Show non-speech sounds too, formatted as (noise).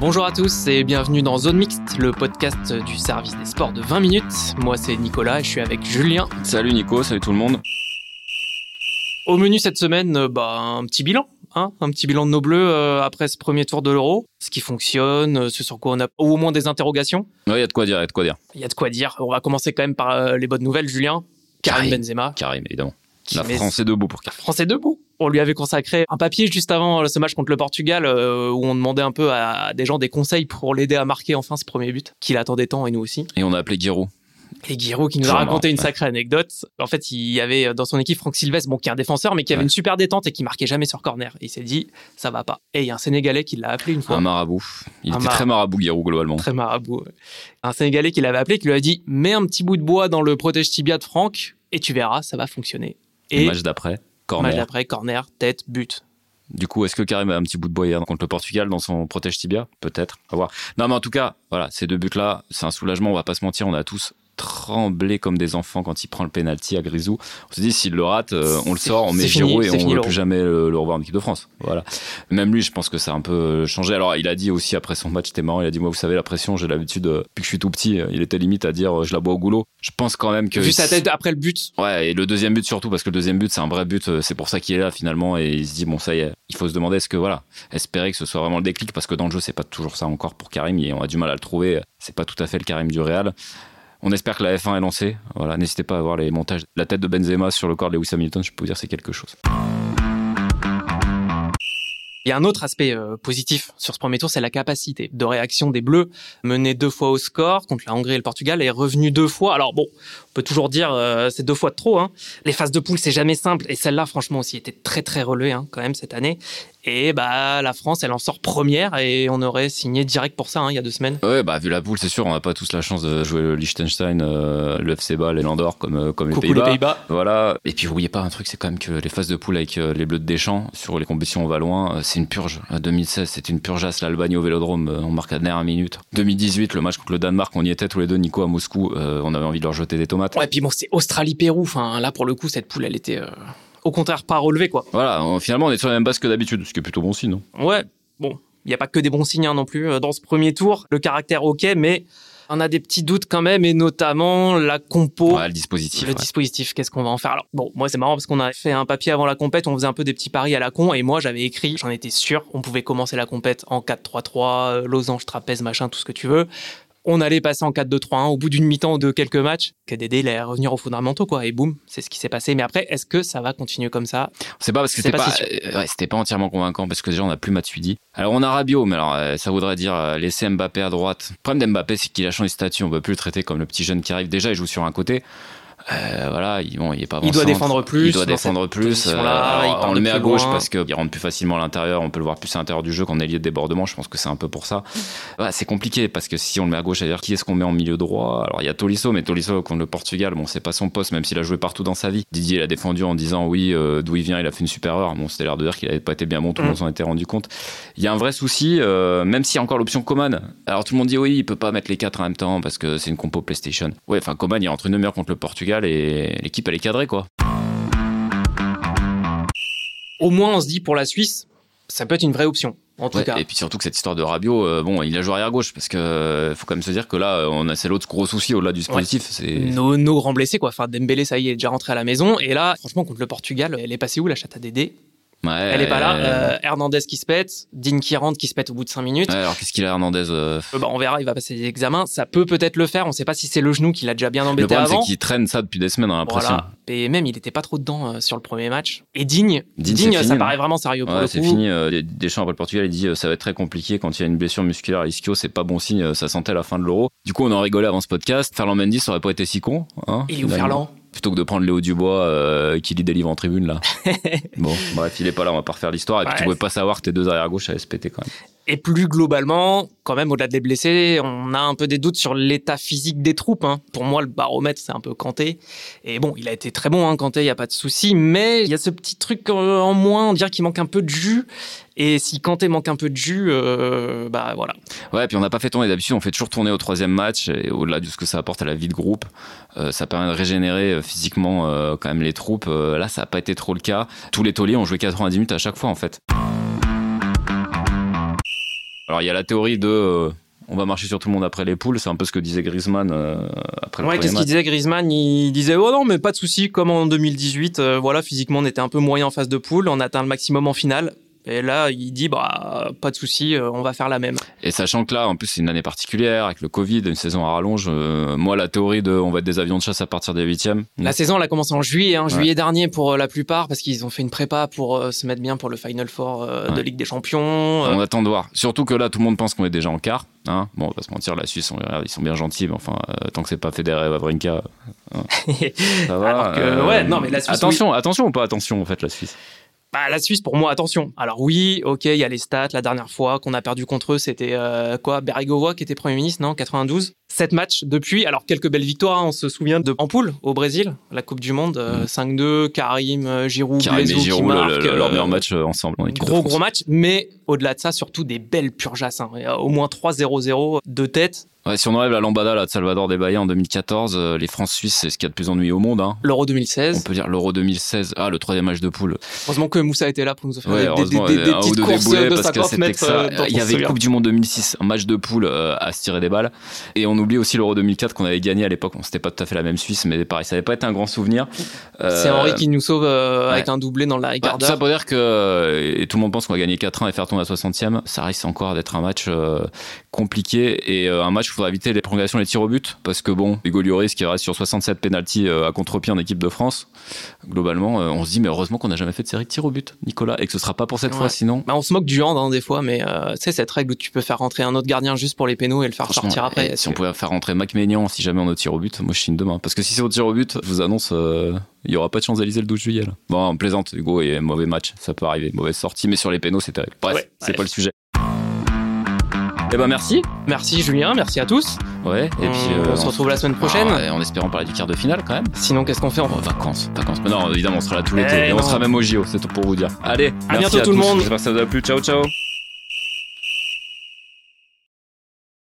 Bonjour à tous et bienvenue dans Zone Mixte, le podcast du service des sports de 20 minutes. Moi c'est Nicolas et je suis avec Julien. Salut Nico, salut tout le monde. Au menu cette semaine, euh, bah, un petit bilan. Hein, un petit bilan de nos bleus euh, après ce premier tour de l'Euro, ce qui fonctionne, euh, ce sur quoi on a au moins des interrogations. Il y a de quoi dire, il y a de quoi dire. Il y a de quoi dire. On va commencer quand même par euh, les bonnes nouvelles, Julien. Karim, Karim. Benzema. Karim, évidemment. La France est debout pour Karim. Français debout. On lui avait consacré un papier juste avant ce match contre le Portugal euh, où on demandait un peu à des gens des conseils pour l'aider à marquer enfin ce premier but qu'il attendait tant et nous aussi. Et on a appelé Giroud. Et Giroud qui nous a raconté marrant, une ouais. sacrée anecdote. En fait, il y avait dans son équipe Franck Sylvestre, bon, qui est un défenseur, mais qui avait Ouais. une super détente et qui marquait jamais sur corner. Et il s'est dit, ça va pas. Et il y a un Sénégalais qui l'a appelé une fois. Un marabout. Il Un était marabout. très marabout, Giroud, globalement. Très marabout. ouais. Un Sénégalais qui l'avait appelé, qui lui a dit, mets un petit bout de bois dans le protège tibia de Franck et tu verras, ça va fonctionner. Et match d'après, match corner. d'après, corner, tête, but. Du coup, est-ce que Karim a un petit bout de bois hier contre le Portugal dans son protège tibia? Peut-être, à voir. Non, mais en tout cas, voilà, ces deux buts-là, c'est un soulagement, on va pas se mentir, on a tous tremblé comme des enfants quand il prend le penalty à Grisou. On se dit, s'il le rate, euh, on le sort, on met Giroud et on ne veut plus jamais le, le revoir en équipe de France. Voilà. Même lui, je pense que ça a un peu changé. Alors, il a dit aussi après son match, c'était marrant, il a dit, moi, vous savez, la pression, j'ai l'habitude, euh, depuis que je suis tout petit, euh, il était limite à dire, euh, je la bois au goulot. Je pense quand même que... Vu sa tête après le but, Ouais, et le deuxième but surtout, parce que le deuxième but, c'est un vrai but, c'est pour ça qu'il est là finalement, et il se dit, bon, ça y est, il faut se demander, est-ce que, voilà, espérer que ce soit vraiment le déclic, parce que dans le jeu, c'est pas toujours ça encore pour Karim, et on a du mal à le trouver, c'est pas tout à fait le Karim du Real. On espère que la F1 est lancée. Voilà, n'hésitez pas à voir les montages. La tête de Benzema sur le corps de Lewis Hamilton, je peux vous dire, c'est quelque chose. Il y a un autre aspect euh, positif sur ce premier tour, c'est la capacité de réaction des Bleus, mené deux fois au score contre la Hongrie et le Portugal, et revenu deux fois. Alors bon, on peut toujours dire euh, c'est deux fois de trop. Hein. Les phases de poule, c'est jamais simple, et celle-là, franchement, aussi était très très relevée hein, quand même cette année. Et bah la France, elle en sort première, et on aurait signé direct pour ça hein, il y a deux semaines. Ouais, bah, vu la poule, c'est sûr, on n'a pas tous la chance de jouer le Liechtenstein, euh, le FC Bâle et l'Andorre comme, euh, comme Coucou les Pays-Bas. Voilà. Et puis, vous voyez pas un truc, c'est quand même que les phases de poule avec euh, les Bleus de Deschamps sur les compétitions on va loin, euh, c'est une purge. Euh, 2016, c'était une purgeasse. L'Albanie au Vélodrome, on marque à la dernière minute. 2018, le match contre le Danemark, on y était tous les deux, Nico à Moscou, euh, on avait envie de leur jeter des tomates. Ouais, puis bon, c'est Australie-Pérou. Enfin, là, pour le coup, cette poule, elle était au contraire pas relevée, quoi. Voilà, finalement, on est sur la même base que d'habitude, ce qui est plutôt bon signe, non Ouais, bon, il n'y a pas que des bons signes hein, non plus euh, dans ce premier tour. Le caractère, ok, mais on a des petits doutes quand même, et notamment la compo. Ouais, le dispositif. le ouais. dispositif, qu'est-ce qu'on va en faire? Alors, bon, moi c'est marrant parce qu'on a fait un papier avant la compète, on faisait un peu des petits paris à la con, et moi j'avais écrit, j'en étais sûr, on pouvait commencer la compète en 4-3-3, euh, losange, trapèze, machin, tout ce que tu veux. On allait passer en 4-2-3-1 au bout d'une mi-temps ou de quelques matchs, il allait revenir aux fondamentaux, quoi, et boum, c'est ce qui s'est passé. Mais après, est-ce que ça va continuer comme ça? C'est pas parce que C'est c'était pas pas, si euh, ouais, c'était pas entièrement convaincant parce que déjà on a plus Matuidi. Alors on a Rabiot, mais alors euh, ça voudrait dire euh, laisser Mbappé à droite. Le problème d'Mbappé, c'est qu'il a changé de statut. On peut plus le traiter comme le petit jeune qui arrive. Déjà, il joue sur un côté. Euh, voilà, il, bon, il est pas Il doit défendre plus Il doit défendre plus. euh, alors, on le met à gauche loin. parce qu'il rentre plus facilement à l'intérieur. On peut le voir plus à l'intérieur du jeu qu'en ailier de débordement. Je pense que c'est un peu pour ça. Voilà, c'est compliqué parce que si on le met à gauche, c'est-à-dire qui est-ce qu'on met en milieu droit? Alors il y a Tolisso, mais Tolisso contre le Portugal, bon, c'est pas son poste, même s'il a joué partout dans sa vie. Didier l'a défendu en disant oui, euh, d'où il vient, il a fait une super erreur. Bon, c'était l'air de dire qu'il avait pas été bien bon, tout le Mm. monde s'en était rendu compte. Il y a un vrai souci, même s'il y a encore l'option Coman. Alors tout le monde dit oui, il peut pas mettre les quatre en même temps parce que c'est une compo PlayStation. Ouais, enfin Coman, il rentre une demi-heure contre le Portugal et l'équipe elle est cadrée quoi. Au moins, on se dit pour la Suisse, ça peut être une vraie option, en tout Ouais, cas. et puis surtout que cette histoire de Rabiot, euh, bon, il a joué arrière gauche parce que euh, faut quand même se dire que là, on a c'est l'autre gros souci au-delà du. C'est Nos, nos grands blessés, quoi. Enfin, Dembélé, ça y est, il est déjà rentré à la maison. Et là, franchement, contre le Portugal, elle est passée où, la chatte à Dédé? Ouais, Elle est pas là. euh, Hernandez qui se pète, Dean qui rentre, qui se pète au bout de 5 minutes. ouais, alors qu'est-ce qu'il a Hernandez euh, Euh, bah, on verra, il va passer les examens. Ça peut peut-être le faire. On sait pas si c'est le genou qui l'a déjà bien Le embêté problème, avant. c'est qu'il traîne ça depuis des semaines, on a l'impression. Voilà. Et même, il était pas trop dedans euh, sur le premier match. Et Digne, Digne, ça fini, paraît vraiment sérieux pour Ouais, le c'est fini. euh, Deschamps après le Portugal, il dit ça va être très compliqué quand il y a une blessure musculaire à l'ischio, c'est pas bon signe, ça sentait la fin de l'euro. Du coup, on en rigolait avant ce podcast. Ferland Mendy, ça aurait pas été si con. Hein, Il est où. Ferland? Plutôt que de prendre Léo Dubois euh, qui lit des livres en tribune là. (laughs) bon, bref, il est pas là, on va pas refaire l'histoire. Et puis Ouais. tu pouvais pas savoir que tes deux arrière gauche allaient se péter quand même. Et plus globalement, quand même, au-delà des blessés, on a un peu des doutes sur l'état physique des troupes. hein. Pour moi, le baromètre, c'est un peu Kanté. Et bon, il a été très bon, hein, Kanté, il n'y a pas de souci. Mais il y a ce petit truc euh, en moins, on dirait qu'il manque un peu de jus. Et si Kanté manque un peu de jus, euh, bah voilà. Ouais, puis on n'a pas fait tourner. D'habitude, on fait toujours tourner au troisième match. Et au-delà de ce que ça apporte à la vie de groupe, euh, ça permet de régénérer euh, physiquement euh, quand même les troupes. Là, ça n'a pas été trop le cas. Tous les tauliers ont joué 90 minutes à chaque fois en fait. Alors il y a la théorie de on va marcher sur tout le monde après les poules. C'est un peu ce que disait Griezmann euh, après le Ouais, premier qu'est-ce qu'il disait Griezmann? Il disait oh non, mais pas de souci, comme en 2018. euh, voilà, physiquement, on était un peu moyen en phase de poule, on atteint le maximum en finale. Et là, il dit bah pas de souci, euh, on va faire la même. Et sachant que là, en plus, c'est une année particulière avec le Covid, une saison à rallonge. euh, moi, la théorie de on va être des avions de chasse à partir des huitièmes. La saison, elle a commencé en juillet, hein, Ouais. juillet dernier pour euh, la plupart, parce qu'ils ont fait une prépa pour euh, se mettre bien pour le Final Four euh, de Ouais. Ligue des Champions. euh. On attend de voir. Surtout que là, tout le monde pense qu'on est déjà en quart. Hein bon, on va pas se mentir, la Suisse, on, ils sont bien gentils, mais enfin, euh, tant que c'est pas Federer Wawrinka, (laughs) ça va. Alors que, ouais, non, mais la Suisse, Attention, attention ou pas attention, en fait, la Suisse. Bah, la Suisse, pour moi, attention. Alors oui, ok, il y a les stats. La dernière fois qu'on a perdu contre eux, c'était euh, quoi Berrigovoa qui était Premier ministre, non 92 Sept matchs depuis. Alors quelques belles victoires. hein. On se souvient de Ampoule au Brésil, la Coupe du Monde, euh, 5-2, Karim, euh, Giroud, Karim et Blaisou qui Giroud, le- le- leur euh, meilleur match euh, ensemble en Gros gros match, mais au-delà de ça, surtout des belles purgeasses. hein. Au moins 3-0-0 de tête. Ouais, si on enlève la lambada là, de Salvador Bahia en 2014, euh, les France-Suisses, c'est ce qu'il y a de plus ennuyeux au monde. Hein. L'Euro On 2016. peut dire l'Euro 2016, ah, le troisième match de poule. Heureusement que Moussa était là pour nous faire Ouais, des, des, des- des petites courses de parce que 50 c'était que mètres. Il y on avait. Coupe du Monde 2006, un match de poule euh, à se tirer des balles. Et on oublie aussi l'Euro 2004 qu'on avait gagné à l'époque. Bon, c'était pas tout à fait la même Suisse, mais pareil, ça n'avait pas été un grand souvenir. C'est Euh, Henri qui nous sauve euh, ouais. avec un doublé dans la bah, quart tout ça pour dire que euh, et tout le monde pense qu'on va gagner 4-1 et faire tourner à 60e. Ça risque encore d'être un match compliqué et un match où il faudra éviter les prolongations et les tirs au but parce que bon, Hugo Lloris qui reste sur 67 pénalties euh, à contre-pied en équipe de France. Globalement, on se dit mais heureusement qu'on n'a jamais fait de série de tirs au but, Nicolas, et que ce sera pas pour cette Ouais. fois sinon. Bah, on se moque du hand hein, des fois, mais euh, tu sais, cette règle où tu peux faire rentrer un autre gardien juste pour les pénaux et le faire sortir après. si on que- faire rentrer Mac Maignan si jamais on au tir au but, moi je signe demain. Parce que si c'est au tir au but, je vous annonce, euh, il y aura pas de Champs-Élysées le 12 juillet. Là. Bon, on plaisante, Hugo, et mauvais match, ça peut arriver, mauvaise sortie, mais sur les pénaux c'est terrible. Bref, Ouais, c'est pas le sujet. Eh ben merci. Merci Julien, merci à tous. Ouais, et On- puis on se retrouve la semaine prochaine. Ah, en espérant parler du quart de finale quand même. Sinon, qu'est-ce qu'on fait on... Oh, vacances, vacances. Mais non, évidemment, on sera là tout l'été. Eh et on sera même au JO, c'est tout pour vous dire. Allez, À merci bientôt tout le monde. J'espère que ça vous a plu. Ciao, ciao.